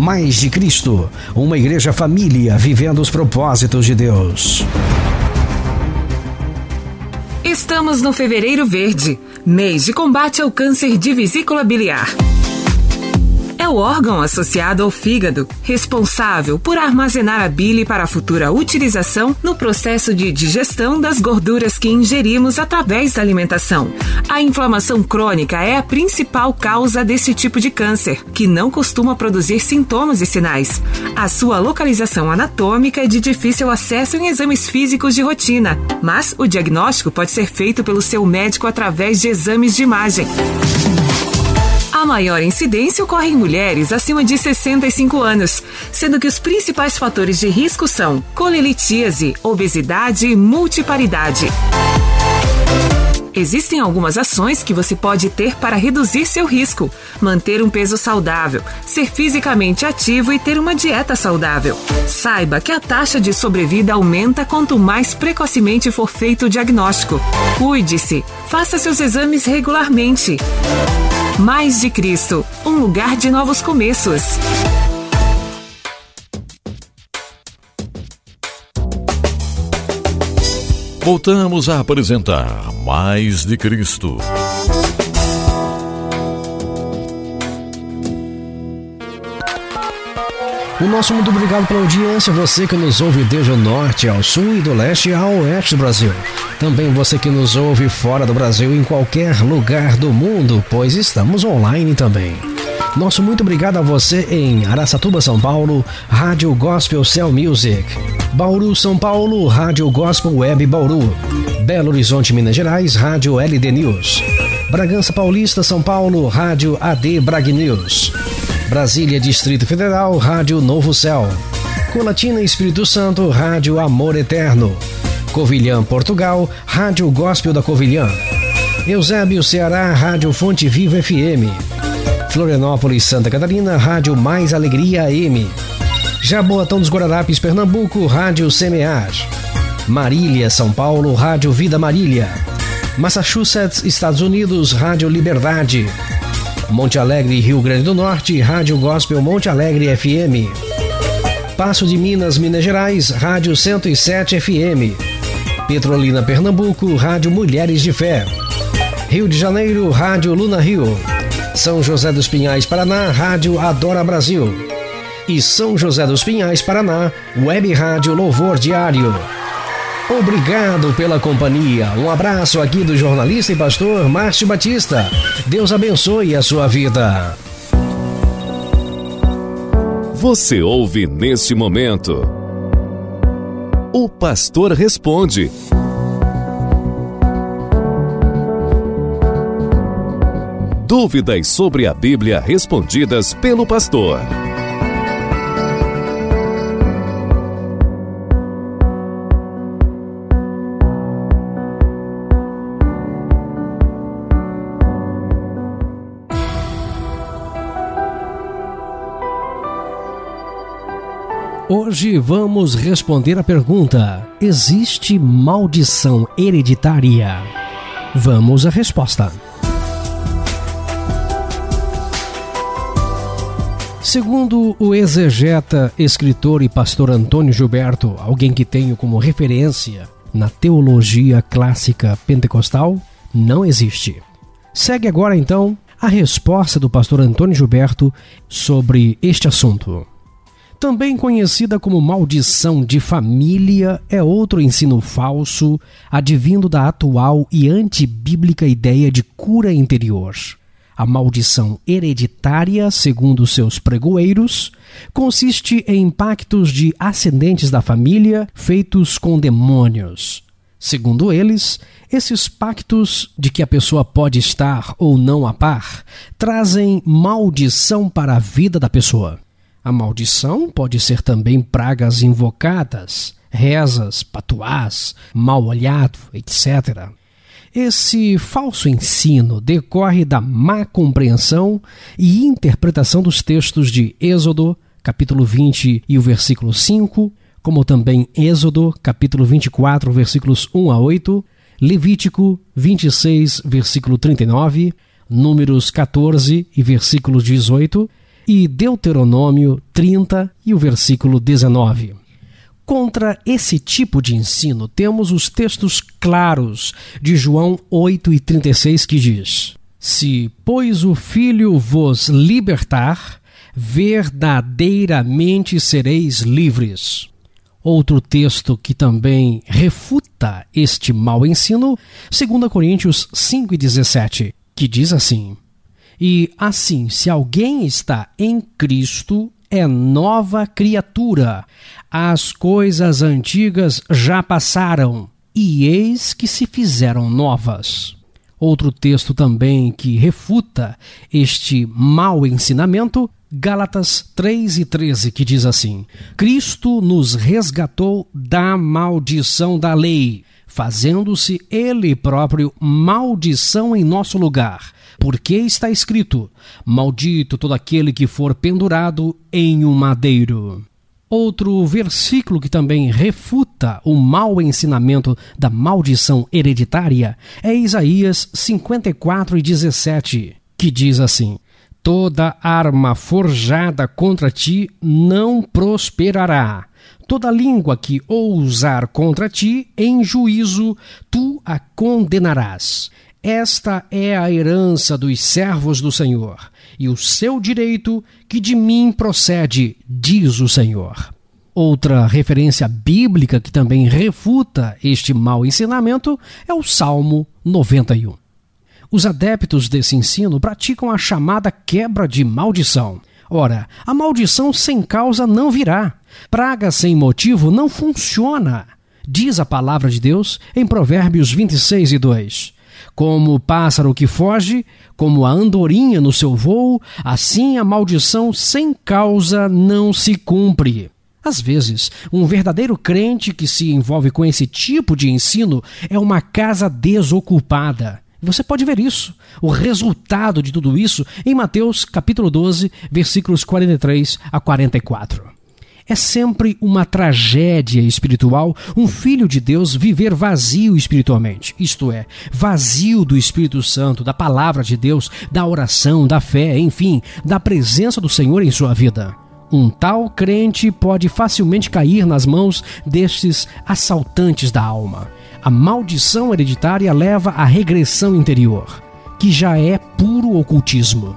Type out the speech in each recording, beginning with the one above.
Mais de Cristo, uma igreja família vivendo os propósitos de Deus. Estamos no Fevereiro Verde, mês de combate ao câncer de vesícula biliar o órgão associado ao fígado, responsável por armazenar a bile para a futura utilização no processo de digestão das gorduras que ingerimos através da alimentação. A inflamação crônica é a principal causa desse tipo de câncer, que não costuma produzir sintomas e sinais. A sua localização anatômica é de difícil acesso em exames físicos de rotina, mas o diagnóstico pode ser feito pelo seu médico através de exames de imagem. A maior incidência ocorre em mulheres acima de 65 anos, sendo que os principais fatores de risco são colelitíase, obesidade e multiparidade. Existem algumas ações que você pode ter para reduzir seu risco: manter um peso saudável, ser fisicamente ativo e ter uma dieta saudável. Saiba que a taxa de sobrevida aumenta quanto mais precocemente for feito o diagnóstico. Cuide-se, faça seus exames regularmente. Mais de Cristo, um lugar de novos começos. Voltamos a apresentar Mais de Cristo. O nosso muito obrigado pela audiência, você que nos ouve desde o norte ao sul e do leste ao oeste do Brasil. Também você que nos ouve fora do Brasil, em qualquer lugar do mundo, pois estamos online também. Nosso muito obrigado a você em Araçatuba, São Paulo, Rádio Gospel Cell Music. Bauru, São Paulo, Rádio Gospel Web Bauru. Belo Horizonte, Minas Gerais, Rádio LD News. Bragança Paulista, São Paulo, Rádio AD Brag News. Brasília, Distrito Federal, Rádio Novo Céu. Colatina, Espírito Santo, Rádio Amor Eterno. Covilhã, Portugal, Rádio Gospel da Covilhã. Eusébio, Ceará, Rádio Fonte Viva FM. Florianópolis, Santa Catarina, Rádio Mais Alegria AM. Jaboatão dos Guararapes, Pernambuco, Rádio Semear. Marília, São Paulo, Rádio Vida Marília. Massachusetts, Estados Unidos, Rádio Liberdade. Monte Alegre, Rio Grande do Norte, Rádio Gospel Monte Alegre FM. Passo de Minas, Minas Gerais, Rádio 107 FM. Petrolina, Pernambuco, Rádio Mulheres de Fé. Rio de Janeiro, Rádio Luna Rio. São José dos Pinhais, Paraná, Rádio Adora Brasil. E São José dos Pinhais, Paraná, Web Rádio Louvor Diário. Obrigado pela companhia. Um abraço aqui do jornalista e pastor Márcio Batista. Deus abençoe a sua vida. Você ouve neste momento. O pastor responde. Dúvidas sobre a Bíblia respondidas pelo pastor. Hoje vamos responder a pergunta: existe maldição hereditária? Vamos à resposta. Segundo o exegeta, escritor e pastor Antônio Gilberto, alguém que tenho como referência na teologia clássica pentecostal, não existe. Segue agora então a resposta do pastor Antônio Gilberto sobre este assunto. Também conhecida como maldição de família, é outro ensino falso, advindo da atual e antibíblica ideia de cura interior. A maldição hereditária, segundo seus pregoeiros, consiste em impactos de ascendentes da família feitos com demônios. Segundo eles, esses pactos de que a pessoa pode estar ou não a par trazem maldição para a vida da pessoa. A maldição pode ser também pragas invocadas, rezas, patuás, mal olhado, etc. Esse falso ensino decorre da má compreensão e interpretação dos textos de Êxodo, capítulo 20 e o versículo 5, como também Êxodo, capítulo 24, versículos 1 a 8, Levítico 26, versículo 39, Números 14 e versículo 18 e Deuteronômio 30 e o versículo 19. Contra esse tipo de ensino, temos os textos claros de João 8 e 36 que diz: Se, pois, o Filho vos libertar, verdadeiramente sereis livres. Outro texto que também refuta este mau ensino, 2 Coríntios 5 e 17, que diz assim: e assim, se alguém está em Cristo, é nova criatura. As coisas antigas já passaram, e eis que se fizeram novas. Outro texto também que refuta este mau ensinamento, Gálatas 3 e 13, que diz assim: Cristo nos resgatou da maldição da lei, fazendo-se Ele próprio maldição em nosso lugar porque está escrito: Maldito todo aquele que for pendurado em um madeiro. Outro versículo que também refuta o mau ensinamento da maldição hereditária é Isaías 54 e 17, que diz assim: Toda arma forjada contra ti não prosperará. Toda língua que ousar contra ti, em juízo tu a condenarás. Esta é a herança dos servos do Senhor, e o seu direito que de mim procede, diz o Senhor. Outra referência bíblica que também refuta este mau ensinamento é o Salmo 91. Os adeptos desse ensino praticam a chamada quebra de maldição. Ora, a maldição sem causa não virá. Praga sem motivo não funciona. Diz a palavra de Deus em Provérbios 26 e 2. Como o pássaro que foge, como a andorinha no seu voo, assim a maldição sem causa não se cumpre. Às vezes, um verdadeiro crente que se envolve com esse tipo de ensino é uma casa desocupada. Você pode ver isso, o resultado de tudo isso, em Mateus capítulo 12, versículos 43 a 44. É sempre uma tragédia espiritual um filho de Deus viver vazio espiritualmente, isto é, vazio do Espírito Santo, da palavra de Deus, da oração, da fé, enfim, da presença do Senhor em sua vida. Um tal crente pode facilmente cair nas mãos destes assaltantes da alma. A maldição hereditária leva à regressão interior, que já é puro ocultismo.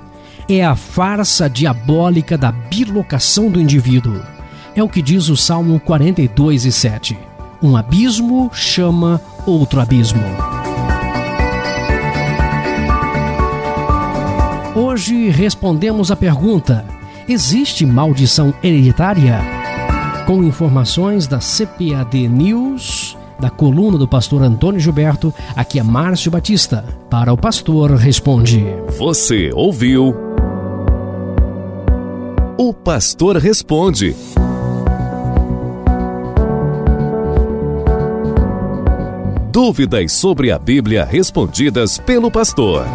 É a farsa diabólica da bilocação do indivíduo é o que diz o Salmo 42 e 7. Um abismo chama outro abismo. Hoje respondemos a pergunta: existe maldição hereditária? Com informações da CPAD News, da coluna do pastor Antônio Gilberto, aqui é Márcio Batista. Para o pastor responde. Você ouviu? O pastor responde. Dúvidas sobre a Bíblia respondidas pelo pastor.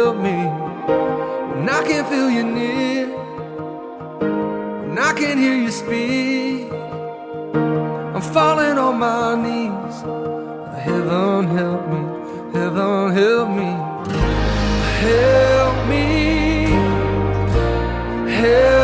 Help me. When I can't feel you near, when I can't hear you speak, I'm falling on my knees. Heaven help me, heaven help me, help me, help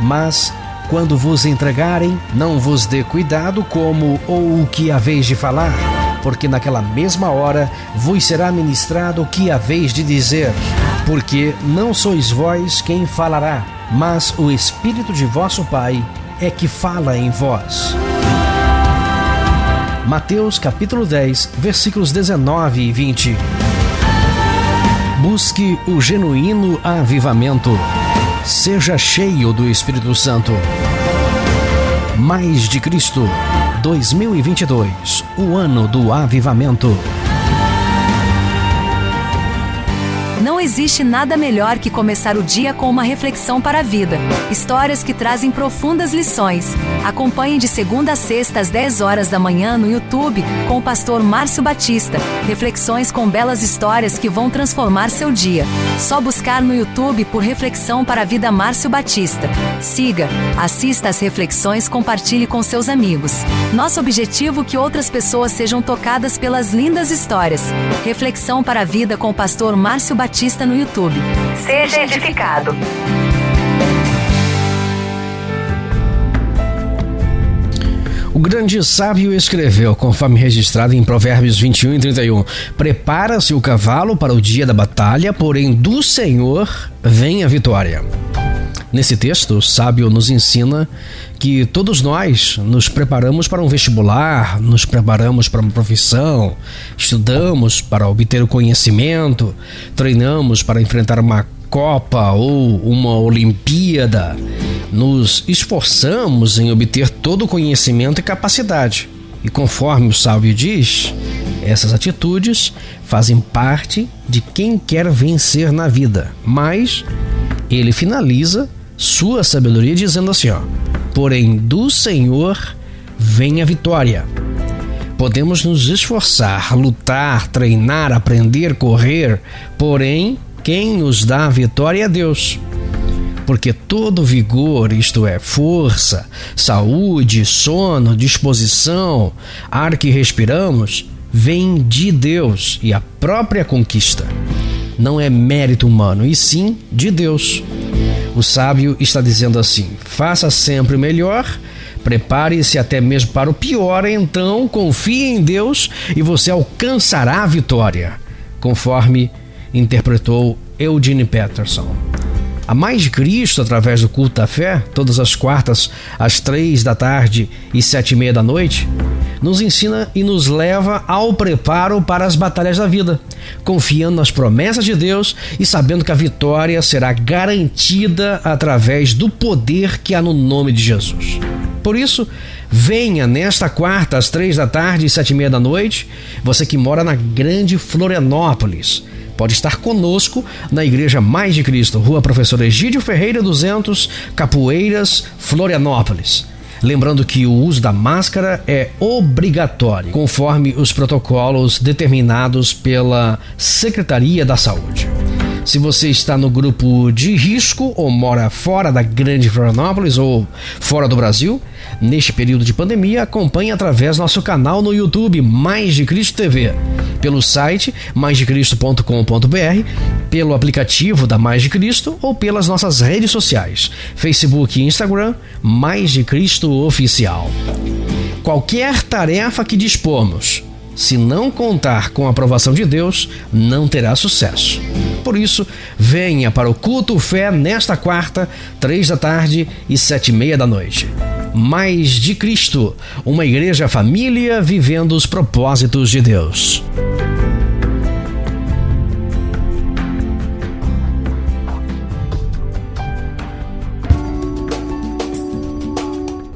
Mas, quando vos entregarem, não vos dê cuidado como ou o que haveis de falar, porque naquela mesma hora vos será ministrado o que haveis de dizer. Porque não sois vós quem falará, mas o Espírito de vosso Pai é que fala em vós. Mateus capítulo 10, versículos 19 e 20. Busque o genuíno avivamento. Seja cheio do Espírito Santo. Mais de Cristo 2022, o ano do avivamento. Existe nada melhor que começar o dia com uma reflexão para a vida. Histórias que trazem profundas lições. Acompanhe de segunda a sexta às 10 horas da manhã no YouTube com o pastor Márcio Batista. Reflexões com belas histórias que vão transformar seu dia. Só buscar no YouTube por Reflexão para a Vida Márcio Batista. Siga, assista às reflexões, compartilhe com seus amigos. Nosso objetivo é que outras pessoas sejam tocadas pelas lindas histórias. Reflexão para a Vida com o pastor Márcio Batista Batista no YouTube. Seja edificado. O grande sábio escreveu, conforme registrado em Provérbios 21 e 31, Prepara-se o cavalo para o dia da batalha, porém do Senhor vem a vitória. Nesse texto, o sábio nos ensina que todos nós nos preparamos para um vestibular, nos preparamos para uma profissão, estudamos para obter o conhecimento, treinamos para enfrentar uma Copa ou uma Olimpíada, nos esforçamos em obter todo o conhecimento e capacidade. E conforme o sábio diz, essas atitudes fazem parte de quem quer vencer na vida, mas ele finaliza sua sabedoria dizendo assim, ó: "Porém do Senhor vem a vitória." Podemos nos esforçar, lutar, treinar, aprender, correr, porém, quem nos dá a vitória é Deus. Porque todo vigor, isto é, força, saúde, sono, disposição, ar que respiramos, vem de Deus e a própria conquista. Não é mérito humano, e sim de Deus. O sábio está dizendo assim: faça sempre o melhor, prepare-se até mesmo para o pior, então confie em Deus e você alcançará a vitória, conforme interpretou Eugene Peterson. A Mais de Cristo, através do culto da fé, todas as quartas, às três da tarde e sete e meia da noite, nos ensina e nos leva ao preparo para as batalhas da vida, confiando nas promessas de Deus e sabendo que a vitória será garantida através do poder que há no nome de Jesus. Por isso, venha nesta quarta às três da tarde e sete e meia da noite, você que mora na grande Florianópolis pode estar conosco na Igreja Mais de Cristo, Rua Professor Egídio Ferreira 200, Capoeiras, Florianópolis. Lembrando que o uso da máscara é obrigatório, conforme os protocolos determinados pela Secretaria da Saúde. Se você está no grupo de risco ou mora fora da Grande Florianópolis ou fora do Brasil, neste período de pandemia, acompanhe através nosso canal no YouTube Mais de Cristo TV, pelo site maisdecristo.com.br, pelo aplicativo da Mais de Cristo ou pelas nossas redes sociais, Facebook e Instagram, Mais de Cristo Oficial. Qualquer tarefa que dispomos, se não contar com a aprovação de Deus, não terá sucesso. Por isso, venha para o culto fé nesta quarta, três da tarde e sete e meia da noite. Mais de Cristo, uma igreja família vivendo os propósitos de Deus.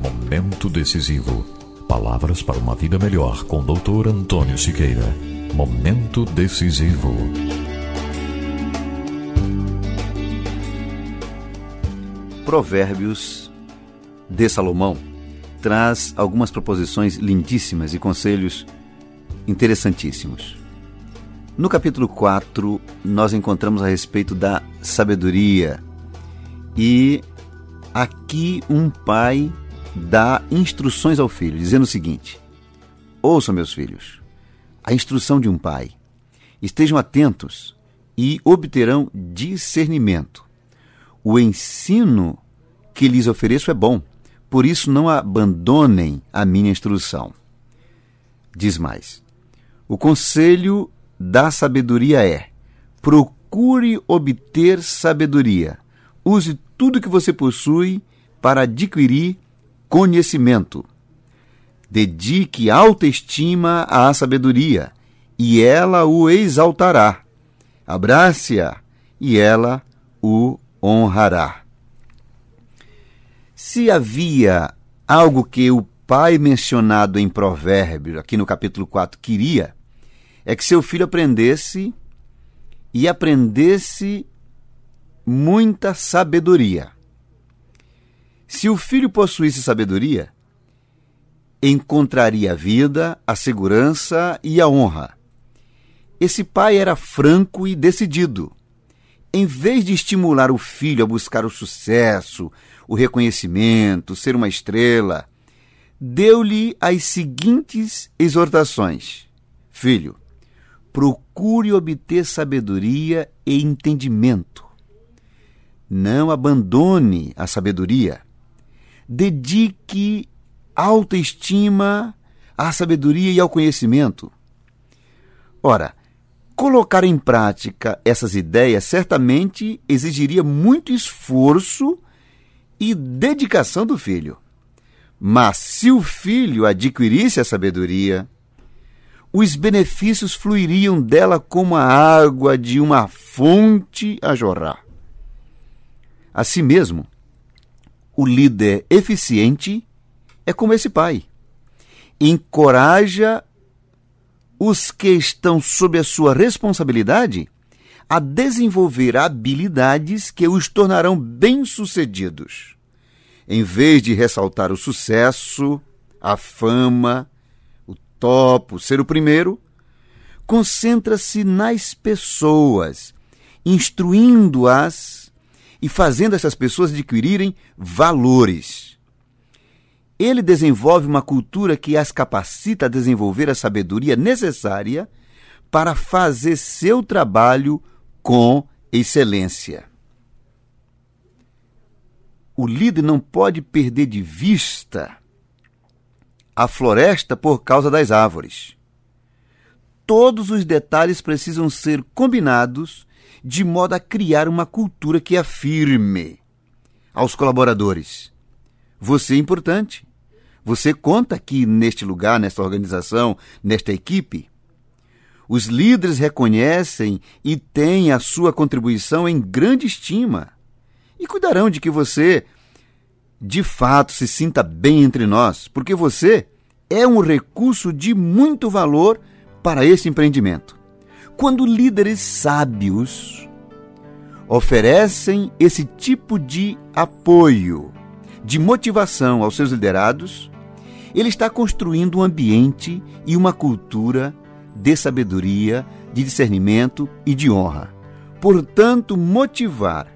Momento decisivo Palavras para uma vida melhor com Dr. Antônio Siqueira. Momento decisivo. Provérbios de Salomão traz algumas proposições lindíssimas e conselhos interessantíssimos. No capítulo 4, nós encontramos a respeito da sabedoria. E aqui um pai dá instruções ao filho, dizendo o seguinte: Ouçam, meus filhos, a instrução de um pai. Estejam atentos e obterão discernimento. O ensino que lhes ofereço é bom, por isso não abandonem a minha instrução. Diz mais: O conselho da sabedoria é: procure obter sabedoria. Use tudo que você possui para adquirir conhecimento. Dedique autoestima à sabedoria, e ela o exaltará. Abrace-a, e ela o honrará. Se havia algo que o pai mencionado em Provérbios, aqui no capítulo 4, queria, é que seu filho aprendesse e aprendesse muita sabedoria. Se o filho possuísse sabedoria, encontraria a vida, a segurança e a honra. Esse pai era franco e decidido. Em vez de estimular o filho a buscar o sucesso, o reconhecimento, ser uma estrela, deu-lhe as seguintes exortações: Filho, procure obter sabedoria e entendimento. Não abandone a sabedoria dedique autoestima à sabedoria e ao conhecimento. Ora, colocar em prática essas ideias certamente exigiria muito esforço e dedicação do filho. Mas se o filho adquirisse a sabedoria, os benefícios fluiriam dela como a água de uma fonte a jorrar. Assim mesmo, o líder eficiente é como esse pai. Encoraja os que estão sob a sua responsabilidade a desenvolver habilidades que os tornarão bem-sucedidos. Em vez de ressaltar o sucesso, a fama, o topo, ser o primeiro, concentra-se nas pessoas, instruindo-as e fazendo essas pessoas adquirirem valores. Ele desenvolve uma cultura que as capacita a desenvolver a sabedoria necessária para fazer seu trabalho com excelência. O líder não pode perder de vista a floresta por causa das árvores. Todos os detalhes precisam ser combinados de modo a criar uma cultura que afirme aos colaboradores: você é importante. Você conta aqui neste lugar, nesta organização, nesta equipe. Os líderes reconhecem e têm a sua contribuição em grande estima e cuidarão de que você, de fato, se sinta bem entre nós, porque você é um recurso de muito valor para esse empreendimento. Quando líderes sábios oferecem esse tipo de apoio, de motivação aos seus liderados, ele está construindo um ambiente e uma cultura de sabedoria, de discernimento e de honra. Portanto, motivar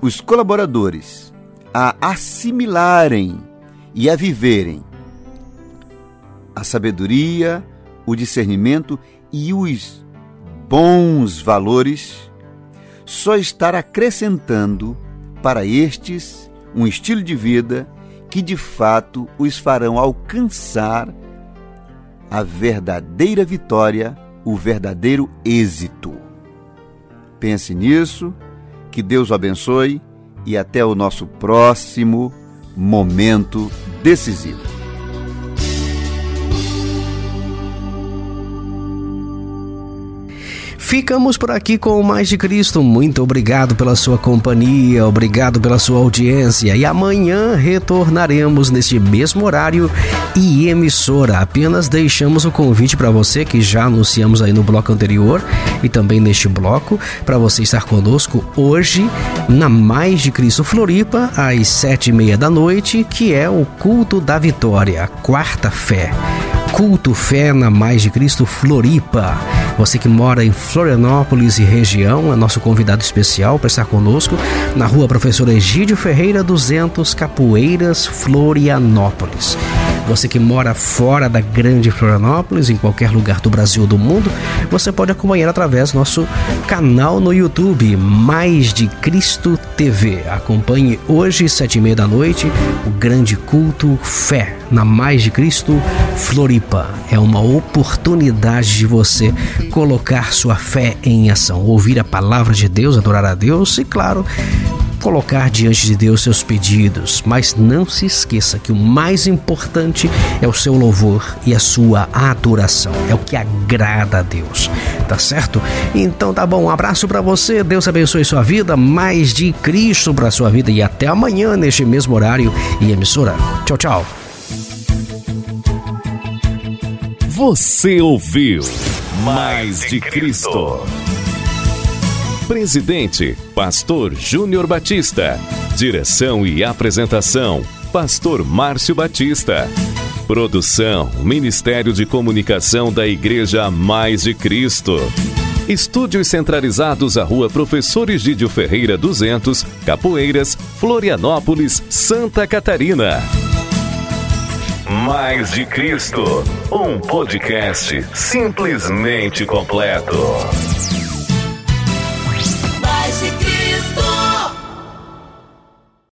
os colaboradores a assimilarem e a viverem a sabedoria, o discernimento e os bons valores, só estar acrescentando para estes um estilo de vida que de fato os farão alcançar a verdadeira vitória, o verdadeiro êxito. Pense nisso, que Deus o abençoe e até o nosso próximo momento decisivo. Ficamos por aqui com o Mais de Cristo. Muito obrigado pela sua companhia, obrigado pela sua audiência. E amanhã retornaremos neste mesmo horário e emissora. Apenas deixamos o convite para você que já anunciamos aí no bloco anterior e também neste bloco para você estar conosco hoje na Mais de Cristo Floripa às sete e meia da noite, que é o culto da vitória, quarta fé. Culto Fé na Mais de Cristo Floripa. Você que mora em Florianópolis e região é nosso convidado especial para estar conosco na rua Professor Egídio Ferreira 200 Capoeiras, Florianópolis. Você que mora fora da grande Florianópolis, em qualquer lugar do Brasil ou do mundo, você pode acompanhar através do nosso canal no YouTube, Mais de Cristo TV. Acompanhe hoje, sete e meia da noite, o grande culto Fé na Mais de Cristo Floripa. É uma oportunidade de você colocar sua fé em ação, ouvir a palavra de Deus, adorar a Deus e, claro, colocar diante de Deus seus pedidos, mas não se esqueça que o mais importante é o seu louvor e a sua adoração. É o que agrada a Deus. Tá certo? Então tá bom. Um abraço para você. Deus abençoe sua vida, mais de Cristo para sua vida e até amanhã neste mesmo horário e emissora. Tchau, tchau. Você ouviu Mais de Cristo. Presidente, Pastor Júnior Batista. Direção e apresentação, Pastor Márcio Batista. Produção, Ministério de Comunicação da Igreja Mais de Cristo. Estúdios centralizados à Rua Professor Egídio Ferreira 200, Capoeiras, Florianópolis, Santa Catarina. Mais de Cristo, um podcast simplesmente completo.